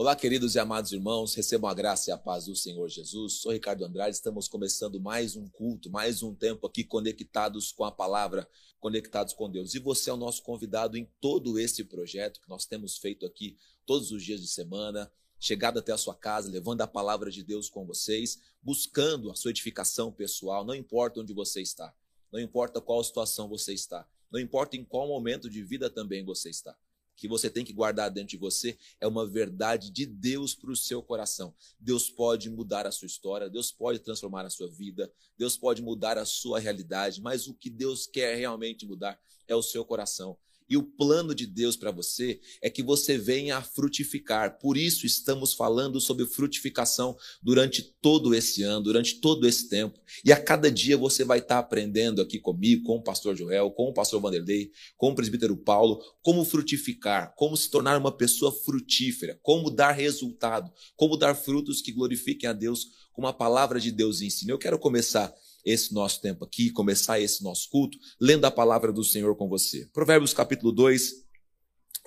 Olá, queridos e amados irmãos, recebam a graça e a paz do Senhor Jesus. Sou Ricardo Andrade, estamos começando mais um culto, mais um tempo aqui conectados com a palavra, conectados com Deus. E você é o nosso convidado em todo esse projeto que nós temos feito aqui todos os dias de semana, chegado até a sua casa, levando a palavra de Deus com vocês, buscando a sua edificação pessoal, não importa onde você está, não importa qual situação você está, não importa em qual momento de vida também você está que você tem que guardar dentro de você é uma verdade de Deus para o seu coração. Deus pode mudar a sua história, Deus pode transformar a sua vida, Deus pode mudar a sua realidade, mas o que Deus quer realmente mudar é o seu coração. E o plano de Deus para você é que você venha a frutificar. Por isso estamos falando sobre frutificação durante todo esse ano, durante todo esse tempo. E a cada dia você vai estar aprendendo aqui comigo, com o pastor Joel, com o pastor Vanderlei, com o presbítero Paulo, como frutificar, como se tornar uma pessoa frutífera, como dar resultado, como dar frutos que glorifiquem a Deus, como a palavra de Deus ensina. Eu quero começar esse nosso tempo aqui, começar esse nosso culto, lendo a palavra do Senhor com você. Provérbios capítulo 2,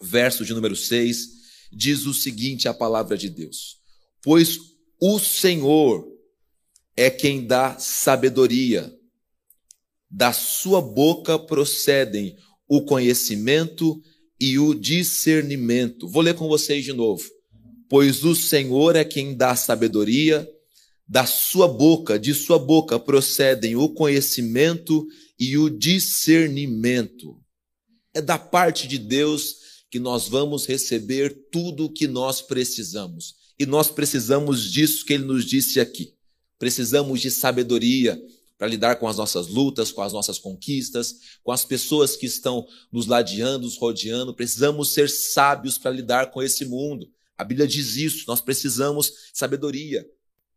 verso de número 6, diz o seguinte a palavra de Deus: Pois o Senhor é quem dá sabedoria, da sua boca procedem o conhecimento e o discernimento. Vou ler com vocês de novo. Pois o Senhor é quem dá sabedoria, da sua boca, de sua boca procedem o conhecimento e o discernimento. É da parte de Deus que nós vamos receber tudo o que nós precisamos. E nós precisamos disso que ele nos disse aqui. Precisamos de sabedoria para lidar com as nossas lutas, com as nossas conquistas, com as pessoas que estão nos ladeando, nos rodeando. Precisamos ser sábios para lidar com esse mundo. A Bíblia diz isso, nós precisamos sabedoria.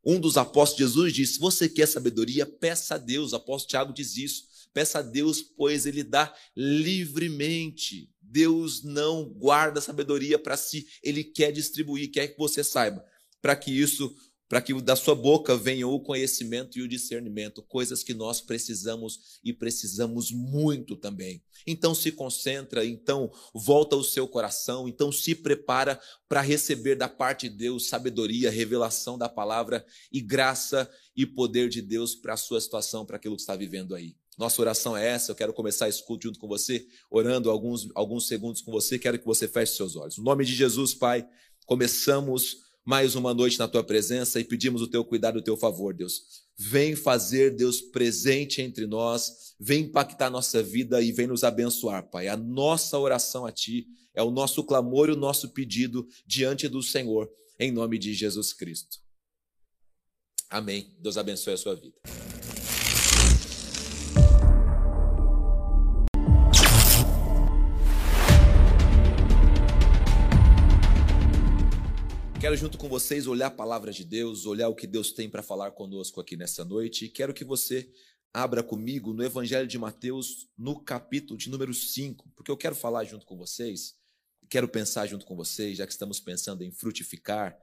Um dos apóstolos de Jesus disse: Você quer sabedoria? Peça a Deus. O apóstolo Tiago diz isso. Peça a Deus, pois ele dá livremente. Deus não guarda sabedoria para si, ele quer distribuir, quer que você saiba, para que isso para que da sua boca venha o conhecimento e o discernimento, coisas que nós precisamos e precisamos muito também. Então se concentra, então volta o seu coração, então se prepara para receber da parte de Deus sabedoria, revelação da palavra e graça e poder de Deus para a sua situação, para aquilo que está vivendo aí. Nossa oração é essa. Eu quero começar escuta junto com você, orando alguns, alguns segundos com você. Quero que você feche seus olhos. No nome de Jesus, Pai, começamos mais uma noite na tua presença e pedimos o teu cuidado o teu favor, Deus. Vem fazer, Deus, presente entre nós, vem impactar nossa vida e vem nos abençoar, Pai. A nossa oração a Ti é o nosso clamor e o nosso pedido diante do Senhor, em nome de Jesus Cristo. Amém. Deus abençoe a sua vida. Quero, junto com vocês, olhar a palavra de Deus, olhar o que Deus tem para falar conosco aqui nessa noite. E quero que você abra comigo no Evangelho de Mateus, no capítulo de número 5, porque eu quero falar junto com vocês, quero pensar junto com vocês, já que estamos pensando em frutificar,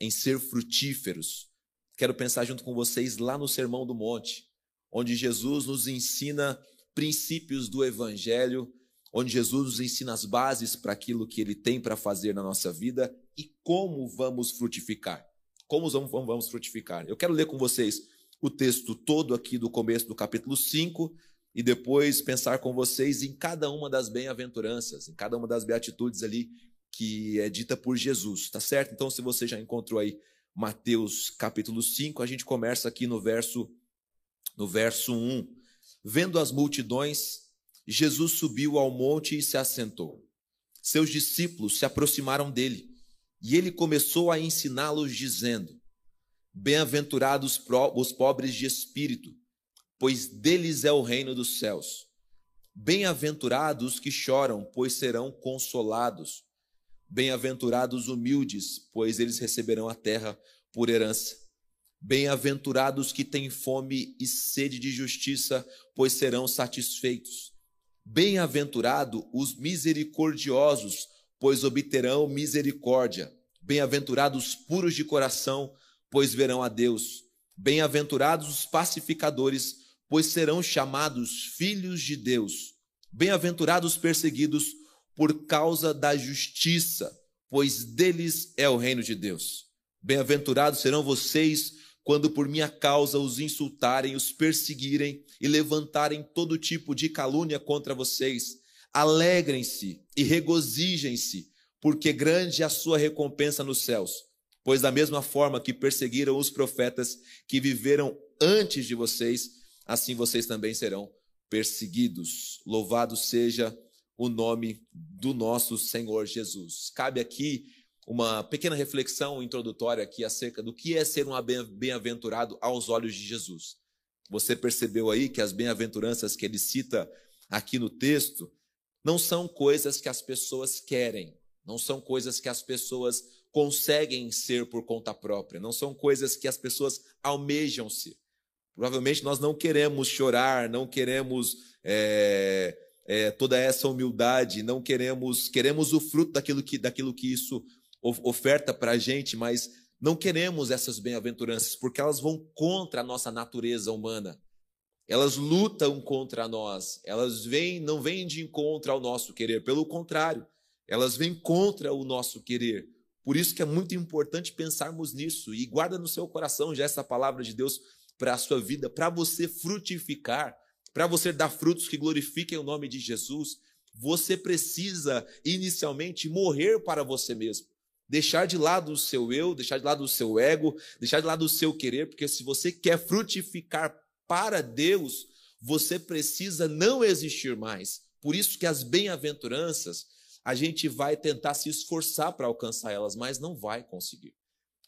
em ser frutíferos. Quero pensar junto com vocês lá no Sermão do Monte, onde Jesus nos ensina princípios do Evangelho onde Jesus nos ensina as bases para aquilo que ele tem para fazer na nossa vida e como vamos frutificar. Como vamos frutificar? Eu quero ler com vocês o texto todo aqui do começo do capítulo 5 e depois pensar com vocês em cada uma das bem-aventuranças, em cada uma das beatitudes ali que é dita por Jesus, tá certo? Então, se você já encontrou aí Mateus capítulo 5, a gente começa aqui no verso no verso 1. Vendo as multidões, Jesus subiu ao monte e se assentou. Seus discípulos se aproximaram dele e ele começou a ensiná-los, dizendo: Bem-aventurados os pobres de espírito, pois deles é o reino dos céus. Bem-aventurados os que choram, pois serão consolados. Bem-aventurados os humildes, pois eles receberão a terra por herança. Bem-aventurados que têm fome e sede de justiça, pois serão satisfeitos. Bem-aventurado os misericordiosos, pois obterão misericórdia. Bem-aventurados puros de coração, pois verão a Deus. Bem-aventurados os pacificadores, pois serão chamados filhos de Deus. Bem-aventurados perseguidos por causa da justiça, pois deles é o reino de Deus. Bem-aventurados serão vocês quando por minha causa os insultarem, os perseguirem e levantarem todo tipo de calúnia contra vocês. Alegrem-se e regozijem-se, porque grande é a sua recompensa nos céus. Pois da mesma forma que perseguiram os profetas que viveram antes de vocês, assim vocês também serão perseguidos. Louvado seja o nome do nosso Senhor Jesus. Cabe aqui uma pequena reflexão introdutória aqui acerca do que é ser um bem-aventurado aos olhos de Jesus. Você percebeu aí que as bem-aventuranças que ele cita aqui no texto não são coisas que as pessoas querem, não são coisas que as pessoas conseguem ser por conta própria, não são coisas que as pessoas almejam ser. Provavelmente nós não queremos chorar, não queremos é, é, toda essa humildade, não queremos, queremos o fruto daquilo que, daquilo que isso oferta para a gente, mas não queremos essas bem-aventuranças, porque elas vão contra a nossa natureza humana. Elas lutam contra nós, elas vêm, não vêm de encontro ao nosso querer, pelo contrário, elas vêm contra o nosso querer. Por isso que é muito importante pensarmos nisso e guarda no seu coração já essa palavra de Deus para a sua vida, para você frutificar, para você dar frutos que glorifiquem o nome de Jesus. Você precisa inicialmente morrer para você mesmo. Deixar de lado o seu eu, deixar de lado o seu ego, deixar de lado o seu querer, porque se você quer frutificar para Deus, você precisa não existir mais. Por isso que as bem-aventuranças, a gente vai tentar se esforçar para alcançar elas, mas não vai conseguir.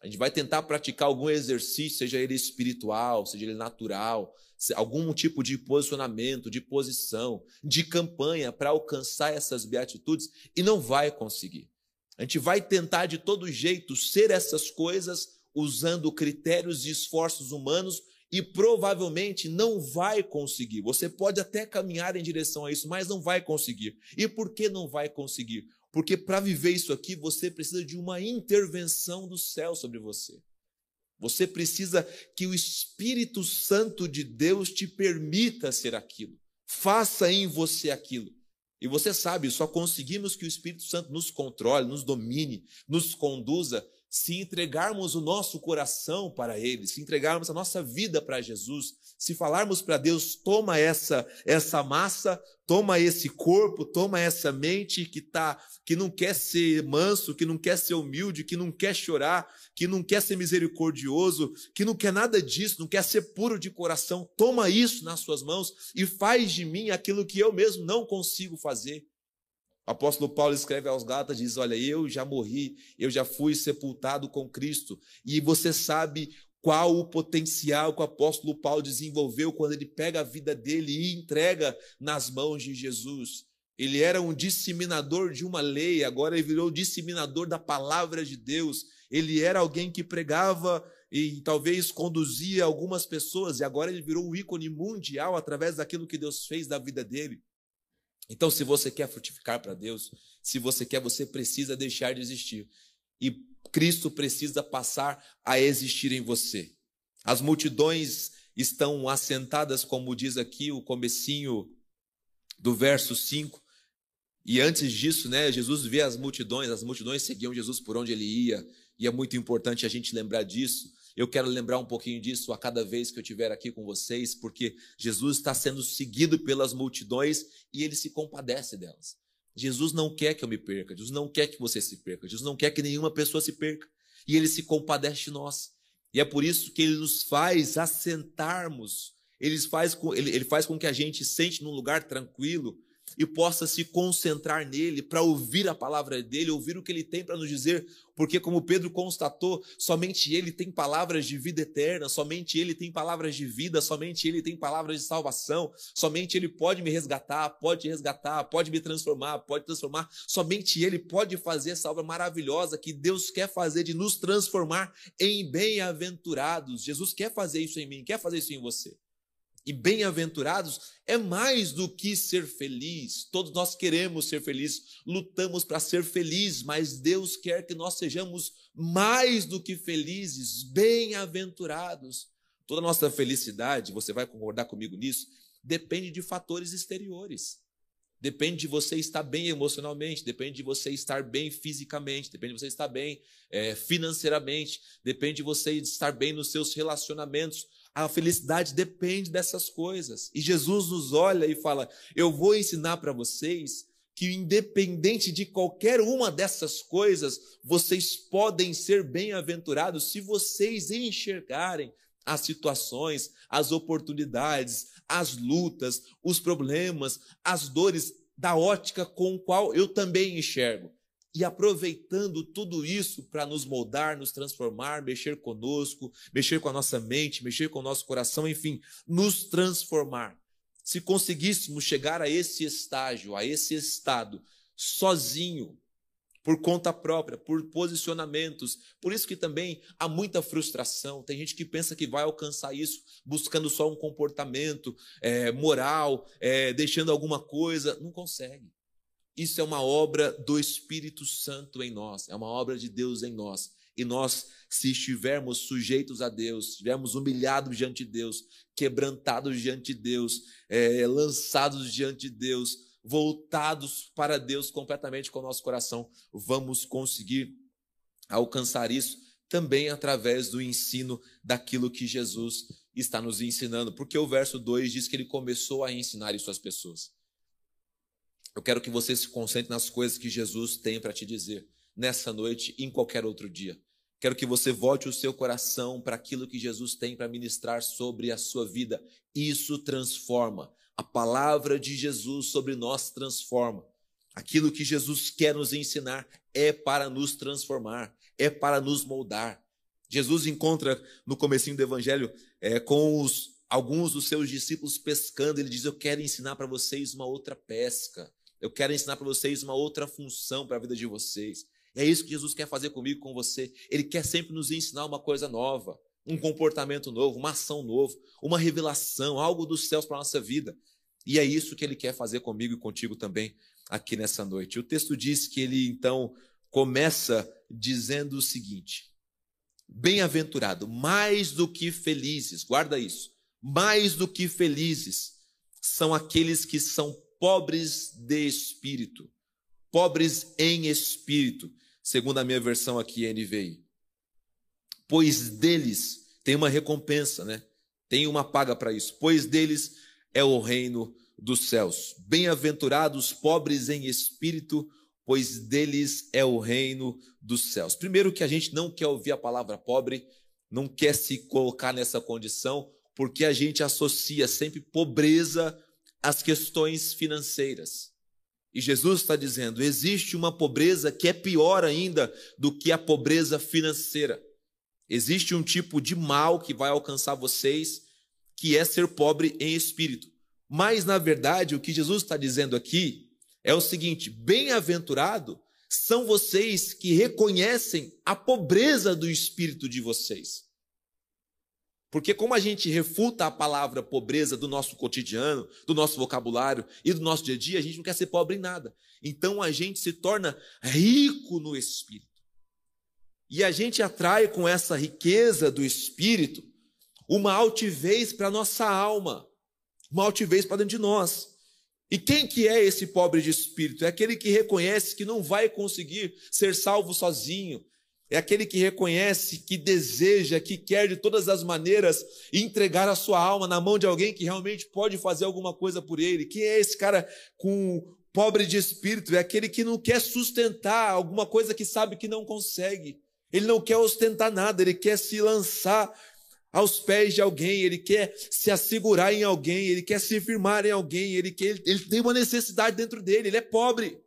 A gente vai tentar praticar algum exercício, seja ele espiritual, seja ele natural, algum tipo de posicionamento, de posição, de campanha para alcançar essas beatitudes e não vai conseguir. A gente vai tentar de todo jeito ser essas coisas usando critérios e esforços humanos e provavelmente não vai conseguir. Você pode até caminhar em direção a isso, mas não vai conseguir. E por que não vai conseguir? Porque para viver isso aqui, você precisa de uma intervenção do céu sobre você. Você precisa que o Espírito Santo de Deus te permita ser aquilo. Faça em você aquilo. E você sabe, só conseguimos que o Espírito Santo nos controle, nos domine, nos conduza, se entregarmos o nosso coração para Ele, se entregarmos a nossa vida para Jesus, se falarmos para Deus, toma essa essa massa, toma esse corpo, toma essa mente que tá, que não quer ser manso, que não quer ser humilde, que não quer chorar, que não quer ser misericordioso, que não quer nada disso, não quer ser puro de coração, toma isso nas suas mãos e faz de mim aquilo que eu mesmo não consigo fazer. O apóstolo Paulo escreve aos Gálatas, diz: Olha, eu já morri, eu já fui sepultado com Cristo. E você sabe qual o potencial que o apóstolo Paulo desenvolveu quando ele pega a vida dele e entrega nas mãos de Jesus. Ele era um disseminador de uma lei, agora ele virou disseminador da palavra de Deus. Ele era alguém que pregava e talvez conduzia algumas pessoas, e agora ele virou um ícone mundial através daquilo que Deus fez da vida dele. Então, se você quer frutificar para Deus, se você quer, você precisa deixar de existir. E Cristo precisa passar a existir em você. As multidões estão assentadas, como diz aqui o comecinho do verso 5. E antes disso, né, Jesus vê as multidões, as multidões seguiam Jesus por onde ele ia, e é muito importante a gente lembrar disso. Eu quero lembrar um pouquinho disso a cada vez que eu estiver aqui com vocês, porque Jesus está sendo seguido pelas multidões e ele se compadece delas. Jesus não quer que eu me perca, Jesus não quer que você se perca, Jesus não quer que nenhuma pessoa se perca. E ele se compadece de nós. E é por isso que ele nos faz assentarmos, ele faz com, ele, ele faz com que a gente sente num lugar tranquilo, e possa se concentrar nele para ouvir a palavra dele, ouvir o que ele tem para nos dizer, porque, como Pedro constatou, somente ele tem palavras de vida eterna, somente ele tem palavras de vida, somente ele tem palavras de salvação, somente ele pode me resgatar, pode resgatar, pode me transformar, pode transformar, somente ele pode fazer essa obra maravilhosa que Deus quer fazer de nos transformar em bem-aventurados. Jesus quer fazer isso em mim, quer fazer isso em você e bem-aventurados é mais do que ser feliz. Todos nós queremos ser felizes, lutamos para ser felizes, mas Deus quer que nós sejamos mais do que felizes, bem-aventurados. Toda nossa felicidade, você vai concordar comigo nisso, depende de fatores exteriores. Depende de você estar bem emocionalmente, depende de você estar bem fisicamente, depende de você estar bem é, financeiramente, depende de você estar bem nos seus relacionamentos. A felicidade depende dessas coisas. E Jesus nos olha e fala: Eu vou ensinar para vocês que, independente de qualquer uma dessas coisas, vocês podem ser bem-aventurados se vocês enxergarem as situações, as oportunidades, as lutas, os problemas, as dores da ótica com qual eu também enxergo. E aproveitando tudo isso para nos moldar, nos transformar, mexer conosco, mexer com a nossa mente, mexer com o nosso coração, enfim, nos transformar. Se conseguíssemos chegar a esse estágio, a esse estado, sozinho, por conta própria, por posicionamentos. Por isso que também há muita frustração. Tem gente que pensa que vai alcançar isso buscando só um comportamento é, moral, é, deixando alguma coisa. Não consegue. Isso é uma obra do Espírito Santo em nós, é uma obra de Deus em nós. E nós, se estivermos sujeitos a Deus, estivermos humilhados diante de Deus, quebrantados diante de Deus, é, lançados diante de Deus, voltados para Deus completamente com o nosso coração, vamos conseguir alcançar isso também através do ensino daquilo que Jesus está nos ensinando, porque o verso 2 diz que ele começou a ensinar isso às pessoas. Eu quero que você se concentre nas coisas que Jesus tem para te dizer nessa noite e em qualquer outro dia. Quero que você volte o seu coração para aquilo que Jesus tem para ministrar sobre a sua vida. Isso transforma. A palavra de Jesus sobre nós transforma. Aquilo que Jesus quer nos ensinar é para nos transformar, é para nos moldar. Jesus encontra no comecinho do evangelho é, com os, alguns dos seus discípulos pescando. Ele diz: Eu quero ensinar para vocês uma outra pesca. Eu quero ensinar para vocês uma outra função para a vida de vocês. É isso que Jesus quer fazer comigo, com você. Ele quer sempre nos ensinar uma coisa nova um comportamento novo, uma ação nova, uma revelação, algo dos céus para a nossa vida. E é isso que ele quer fazer comigo e contigo também aqui nessa noite. O texto diz que ele então começa dizendo o seguinte: Bem-aventurado, mais do que felizes, guarda isso, mais do que felizes são aqueles que são pobres de espírito, pobres em espírito, segundo a minha versão aqui, NVI pois deles tem uma recompensa, né? Tem uma paga para isso, pois deles é o reino dos céus. Bem-aventurados pobres em espírito, pois deles é o reino dos céus. Primeiro que a gente não quer ouvir a palavra pobre, não quer se colocar nessa condição, porque a gente associa sempre pobreza às questões financeiras. E Jesus está dizendo: existe uma pobreza que é pior ainda do que a pobreza financeira. Existe um tipo de mal que vai alcançar vocês, que é ser pobre em espírito. Mas, na verdade, o que Jesus está dizendo aqui é o seguinte: bem-aventurado são vocês que reconhecem a pobreza do espírito de vocês. Porque, como a gente refuta a palavra pobreza do nosso cotidiano, do nosso vocabulário e do nosso dia a dia, a gente não quer ser pobre em nada. Então, a gente se torna rico no espírito. E a gente atrai com essa riqueza do espírito uma altivez para nossa alma, uma altivez para dentro de nós. E quem que é esse pobre de espírito? É aquele que reconhece que não vai conseguir ser salvo sozinho. É aquele que reconhece, que deseja, que quer de todas as maneiras entregar a sua alma na mão de alguém que realmente pode fazer alguma coisa por ele. Quem é esse cara com pobre de espírito? É aquele que não quer sustentar alguma coisa que sabe que não consegue. Ele não quer ostentar nada, ele quer se lançar aos pés de alguém, ele quer se assegurar em alguém, ele quer se firmar em alguém, ele, quer, ele tem uma necessidade dentro dele, ele é pobre.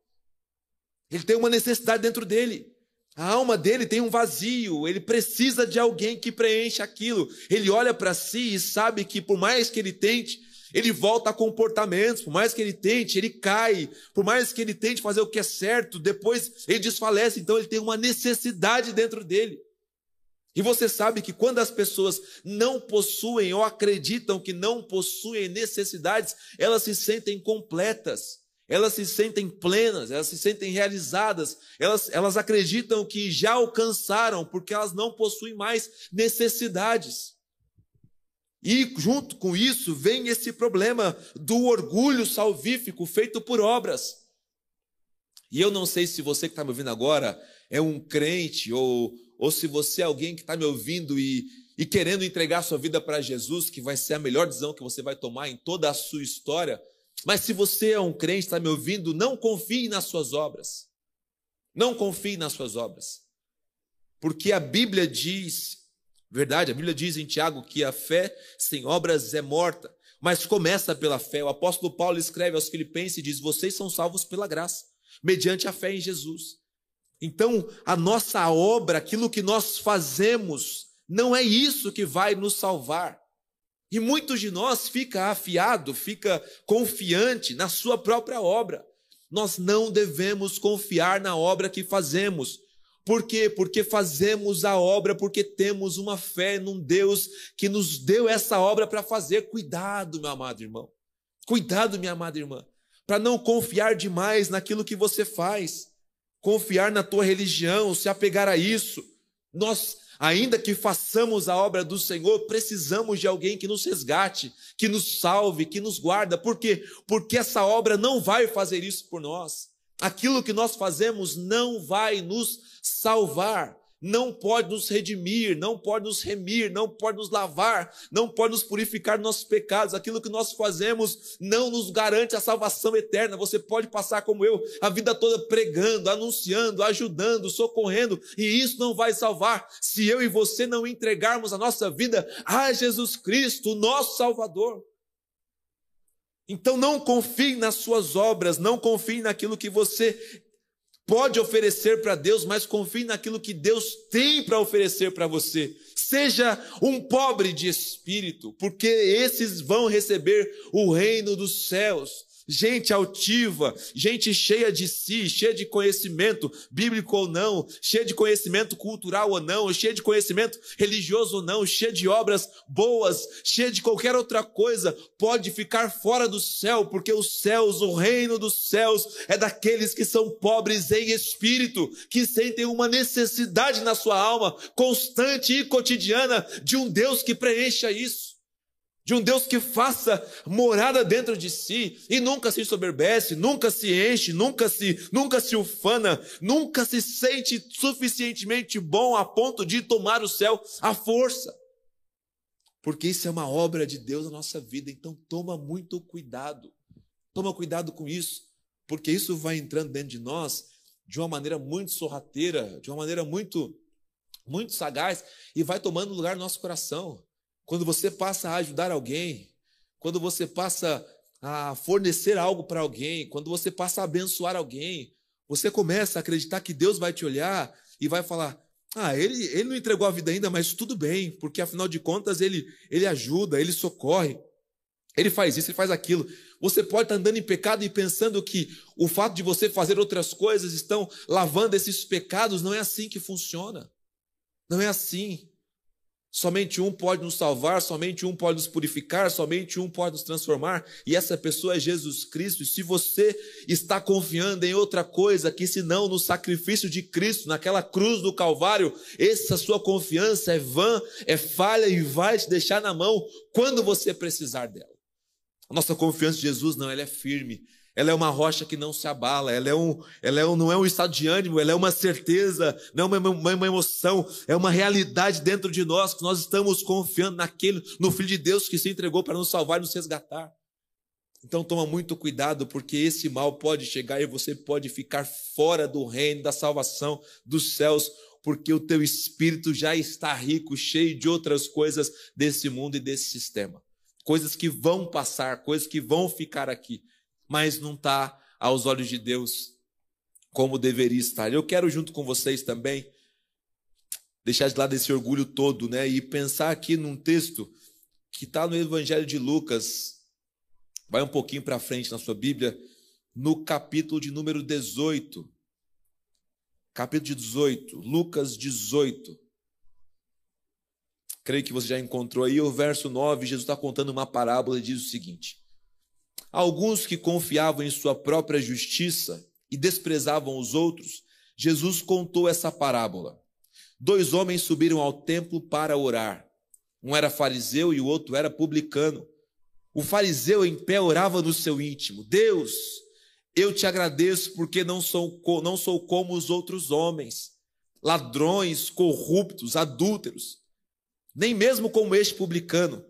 Ele tem uma necessidade dentro dele. A alma dele tem um vazio, ele precisa de alguém que preencha aquilo. Ele olha para si e sabe que, por mais que ele tente, ele volta a comportamentos, por mais que ele tente, ele cai, por mais que ele tente fazer o que é certo, depois ele desfalece, então ele tem uma necessidade dentro dele. E você sabe que quando as pessoas não possuem ou acreditam que não possuem necessidades, elas se sentem completas, elas se sentem plenas, elas se sentem realizadas, elas, elas acreditam que já alcançaram, porque elas não possuem mais necessidades. E junto com isso vem esse problema do orgulho salvífico feito por obras. E eu não sei se você que está me ouvindo agora é um crente ou, ou se você é alguém que está me ouvindo e, e querendo entregar sua vida para Jesus, que vai ser a melhor decisão que você vai tomar em toda a sua história. Mas se você é um crente, está me ouvindo, não confie nas suas obras. Não confie nas suas obras. Porque a Bíblia diz, verdade, a Bíblia diz em Tiago que a fé sem obras é morta, mas começa pela fé. O apóstolo Paulo escreve aos Filipenses e diz: Vocês são salvos pela graça, mediante a fé em Jesus. Então, a nossa obra, aquilo que nós fazemos, não é isso que vai nos salvar. E muitos de nós fica afiado, fica confiante na sua própria obra. Nós não devemos confiar na obra que fazemos. Por quê? Porque fazemos a obra porque temos uma fé num Deus que nos deu essa obra para fazer. Cuidado, meu amado irmão. Cuidado, minha amada irmã, para não confiar demais naquilo que você faz. Confiar na tua religião, se apegar a isso. Nós Ainda que façamos a obra do Senhor, precisamos de alguém que nos resgate, que nos salve, que nos guarda. Por quê? Porque essa obra não vai fazer isso por nós. Aquilo que nós fazemos não vai nos salvar não pode nos redimir, não pode nos remir, não pode nos lavar, não pode nos purificar dos nossos pecados. Aquilo que nós fazemos não nos garante a salvação eterna. Você pode passar como eu a vida toda pregando, anunciando, ajudando, socorrendo, e isso não vai salvar se eu e você não entregarmos a nossa vida a Jesus Cristo, nosso Salvador. Então não confie nas suas obras, não confie naquilo que você pode oferecer para Deus, mas confie naquilo que Deus tem para oferecer para você. Seja um pobre de espírito, porque esses vão receber o reino dos céus gente altiva, gente cheia de si, cheia de conhecimento bíblico ou não, cheia de conhecimento cultural ou não, cheia de conhecimento religioso ou não, cheia de obras boas, cheia de qualquer outra coisa, pode ficar fora do céu, porque os céus, o reino dos céus, é daqueles que são pobres em espírito, que sentem uma necessidade na sua alma constante e cotidiana de um Deus que preencha isso de um Deus que faça morada dentro de si e nunca se soberbece, nunca se enche, nunca se, nunca se ufana, nunca se sente suficientemente bom a ponto de tomar o céu à força. Porque isso é uma obra de Deus na nossa vida, então toma muito cuidado. Toma cuidado com isso, porque isso vai entrando dentro de nós de uma maneira muito sorrateira, de uma maneira muito muito sagaz e vai tomando lugar no nosso coração quando você passa a ajudar alguém, quando você passa a fornecer algo para alguém, quando você passa a abençoar alguém, você começa a acreditar que Deus vai te olhar e vai falar: ah, ele, ele não entregou a vida ainda, mas tudo bem, porque afinal de contas ele, ele ajuda, ele socorre, ele faz isso, ele faz aquilo. Você pode estar andando em pecado e pensando que o fato de você fazer outras coisas estão lavando esses pecados, não é assim que funciona. Não é assim. Somente um pode nos salvar, somente um pode nos purificar, somente um pode nos transformar, e essa pessoa é Jesus Cristo. E se você está confiando em outra coisa que senão no sacrifício de Cristo, naquela cruz do Calvário, essa sua confiança é vã, é falha e vai te deixar na mão quando você precisar dela. A nossa confiança em Jesus não, ela é firme, ela é uma rocha que não se abala, ela, é um, ela é um, não é um estado de ânimo, ela é uma certeza, não é uma, uma, uma, emoção, é uma realidade dentro de nós, que nós estamos confiando naquele, no Filho de Deus que se entregou para nos salvar e nos resgatar. Então toma muito cuidado, porque esse mal pode chegar e você pode ficar fora do reino, da salvação, dos céus, porque o teu espírito já está rico, cheio de outras coisas desse mundo e desse sistema. Coisas que vão passar, coisas que vão ficar aqui mas não está aos olhos de Deus como deveria estar. Eu quero, junto com vocês também, deixar de lado esse orgulho todo, né? E pensar aqui num texto que está no Evangelho de Lucas. Vai um pouquinho para frente na sua Bíblia, no capítulo de número 18. Capítulo 18, Lucas 18. Creio que você já encontrou aí o verso 9. Jesus está contando uma parábola e diz o seguinte: Alguns que confiavam em sua própria justiça e desprezavam os outros, Jesus contou essa parábola. Dois homens subiram ao templo para orar. Um era fariseu e o outro era publicano. O fariseu em pé orava no seu íntimo: Deus, eu te agradeço porque não sou, não sou como os outros homens, ladrões, corruptos, adúlteros, nem mesmo como este publicano.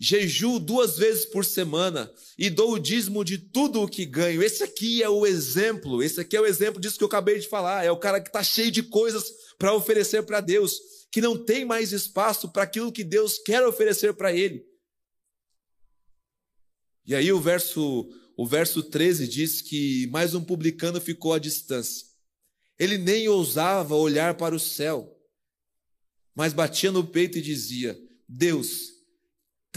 Jejuo duas vezes por semana e dou o dízimo de tudo o que ganho. Esse aqui é o exemplo, esse aqui é o exemplo disso que eu acabei de falar. É o cara que está cheio de coisas para oferecer para Deus, que não tem mais espaço para aquilo que Deus quer oferecer para ele. E aí o verso, o verso 13 diz que mais um publicano ficou à distância. Ele nem ousava olhar para o céu, mas batia no peito e dizia: Deus,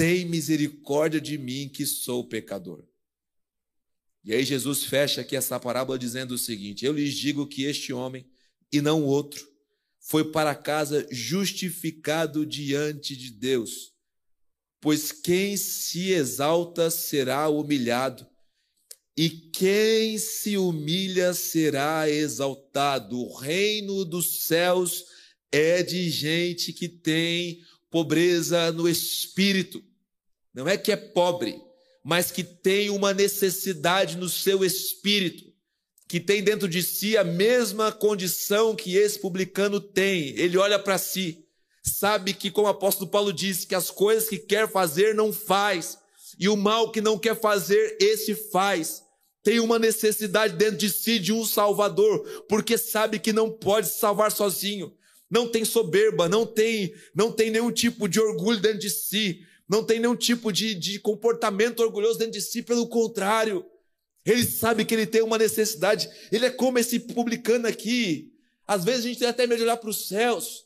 tem misericórdia de mim que sou pecador. E aí Jesus fecha aqui essa parábola dizendo o seguinte: Eu lhes digo que este homem, e não outro, foi para casa justificado diante de Deus. Pois quem se exalta será humilhado, e quem se humilha será exaltado. O reino dos céus é de gente que tem pobreza no espírito. Não é que é pobre, mas que tem uma necessidade no seu espírito, que tem dentro de si a mesma condição que esse publicano tem. Ele olha para si, sabe que, como o apóstolo Paulo disse, que as coisas que quer fazer não faz, e o mal que não quer fazer, esse faz. Tem uma necessidade dentro de si de um Salvador, porque sabe que não pode salvar sozinho não tem soberba, não tem, não tem nenhum tipo de orgulho dentro de si, não tem nenhum tipo de, de comportamento orgulhoso dentro de si, pelo contrário, ele sabe que ele tem uma necessidade, ele é como esse publicano aqui. Às vezes a gente tem até medo de olhar para os céus.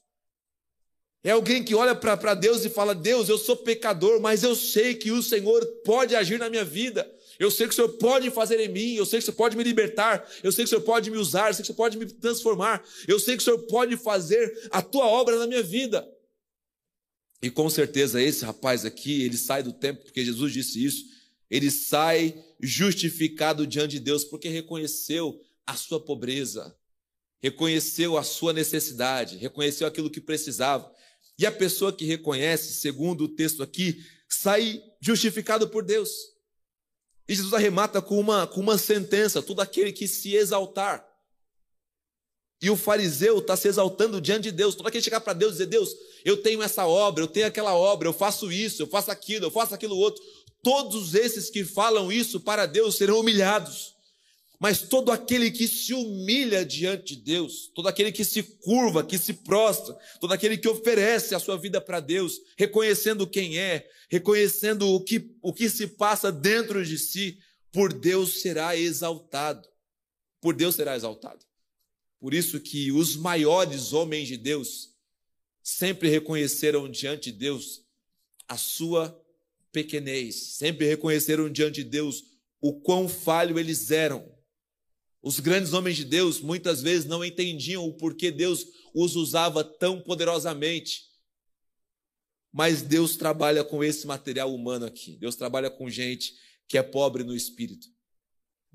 É alguém que olha para Deus e fala: Deus, eu sou pecador, mas eu sei que o Senhor pode agir na minha vida. Eu sei que o Senhor pode fazer em mim, eu sei que o Senhor pode me libertar, eu sei que o Senhor pode me usar, eu sei que o Senhor pode me transformar, eu sei que o Senhor pode fazer a tua obra na minha vida. E com certeza esse rapaz aqui, ele sai do templo, porque Jesus disse isso, ele sai justificado diante de Deus, porque reconheceu a sua pobreza, reconheceu a sua necessidade, reconheceu aquilo que precisava. E a pessoa que reconhece, segundo o texto aqui, sai justificado por Deus. E Jesus arremata com uma, com uma sentença: todo aquele que se exaltar. E o fariseu está se exaltando diante de Deus. Todo aquele que chegar para Deus e dizer: Deus, eu tenho essa obra, eu tenho aquela obra, eu faço isso, eu faço aquilo, eu faço aquilo outro. Todos esses que falam isso para Deus serão humilhados. Mas todo aquele que se humilha diante de Deus, todo aquele que se curva, que se prostra, todo aquele que oferece a sua vida para Deus, reconhecendo quem é, reconhecendo o que, o que se passa dentro de si, por Deus será exaltado. Por Deus será exaltado. Por isso que os maiores homens de Deus sempre reconheceram diante de Deus a sua pequenez, sempre reconheceram diante de Deus o quão falho eles eram os grandes homens de Deus muitas vezes não entendiam o porquê Deus os usava tão poderosamente. Mas Deus trabalha com esse material humano aqui. Deus trabalha com gente que é pobre no espírito.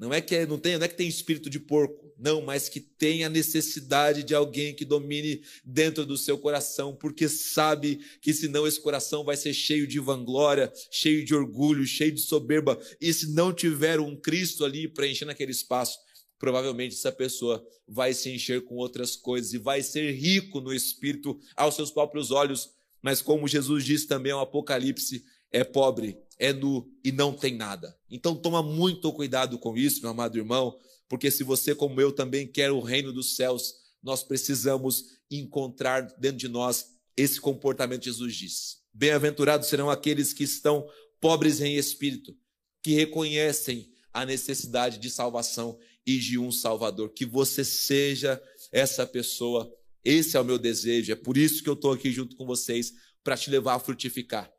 Não é que é, não tem, não é que tem espírito de porco, não, mas que tem a necessidade de alguém que domine dentro do seu coração, porque sabe que senão esse coração vai ser cheio de vanglória, cheio de orgulho, cheio de soberba, e se não tiver um Cristo ali preenchendo aquele espaço, provavelmente essa pessoa vai se encher com outras coisas e vai ser rico no espírito aos seus próprios olhos, mas como Jesus diz também ao Apocalipse, é pobre, é nu e não tem nada. Então toma muito cuidado com isso, meu amado irmão, porque se você como eu também quer o reino dos céus, nós precisamos encontrar dentro de nós esse comportamento Jesus disse. Bem-aventurados serão aqueles que estão pobres em espírito, que reconhecem a necessidade de salvação e de um Salvador. Que você seja essa pessoa. Esse é o meu desejo. É por isso que eu estou aqui junto com vocês para te levar a frutificar.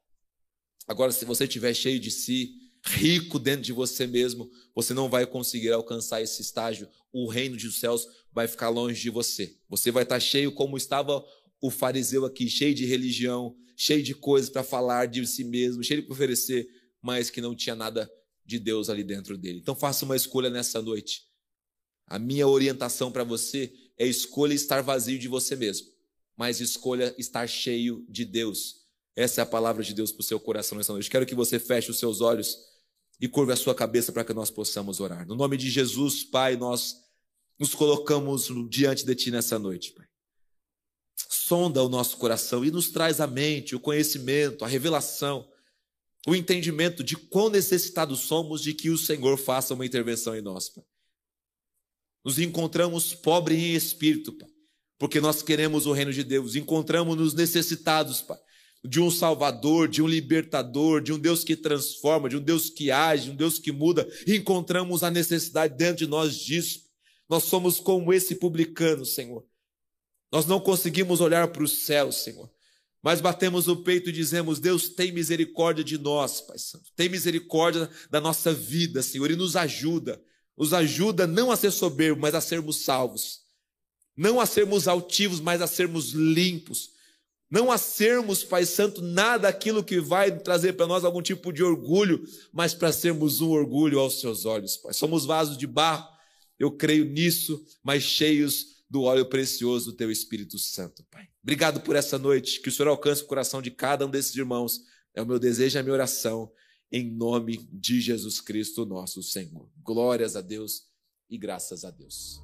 Agora, se você estiver cheio de si, rico dentro de você mesmo, você não vai conseguir alcançar esse estágio. O reino dos céus vai ficar longe de você. Você vai estar cheio como estava o fariseu aqui, cheio de religião, cheio de coisas para falar de si mesmo, cheio de oferecer, mas que não tinha nada de Deus ali dentro dele. Então faça uma escolha nessa noite. A minha orientação para você é escolha estar vazio de você mesmo, mas escolha estar cheio de Deus. Essa é a palavra de Deus para o seu coração nessa noite. Quero que você feche os seus olhos e curve a sua cabeça para que nós possamos orar. No nome de Jesus, Pai, nós nos colocamos diante de Ti nessa noite, Pai. Sonda o nosso coração e nos traz a mente, o conhecimento, a revelação, o entendimento de quão necessitados somos de que o Senhor faça uma intervenção em nós, Pai. Nos encontramos pobres em espírito, Pai, porque nós queremos o reino de Deus. Encontramos-nos necessitados, Pai, de um Salvador, de um libertador, de um Deus que transforma, de um Deus que age, de um Deus que muda. encontramos a necessidade dentro de nós disso. Nós somos como esse publicano, Senhor. Nós não conseguimos olhar para o céu, Senhor. Mas batemos o peito e dizemos: Deus, tem misericórdia de nós, Pai Santo. Tem misericórdia da nossa vida, Senhor, e nos ajuda nos ajuda não a ser soberbo, mas a sermos salvos. Não a sermos altivos, mas a sermos limpos. Não a sermos, Pai Santo, nada aquilo que vai trazer para nós algum tipo de orgulho, mas para sermos um orgulho aos seus olhos, Pai. Somos vasos de barro, eu creio nisso, mas cheios do óleo precioso do Teu Espírito Santo, Pai. Obrigado por essa noite, que o Senhor alcance o coração de cada um desses irmãos. É o meu desejo e a minha oração em nome de Jesus Cristo, nosso Senhor. Glórias a Deus e graças a Deus.